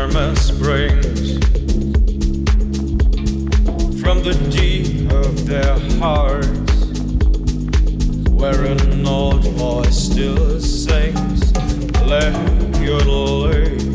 enormous brings from the deep of their hearts, where an old voice still sings, Let your life.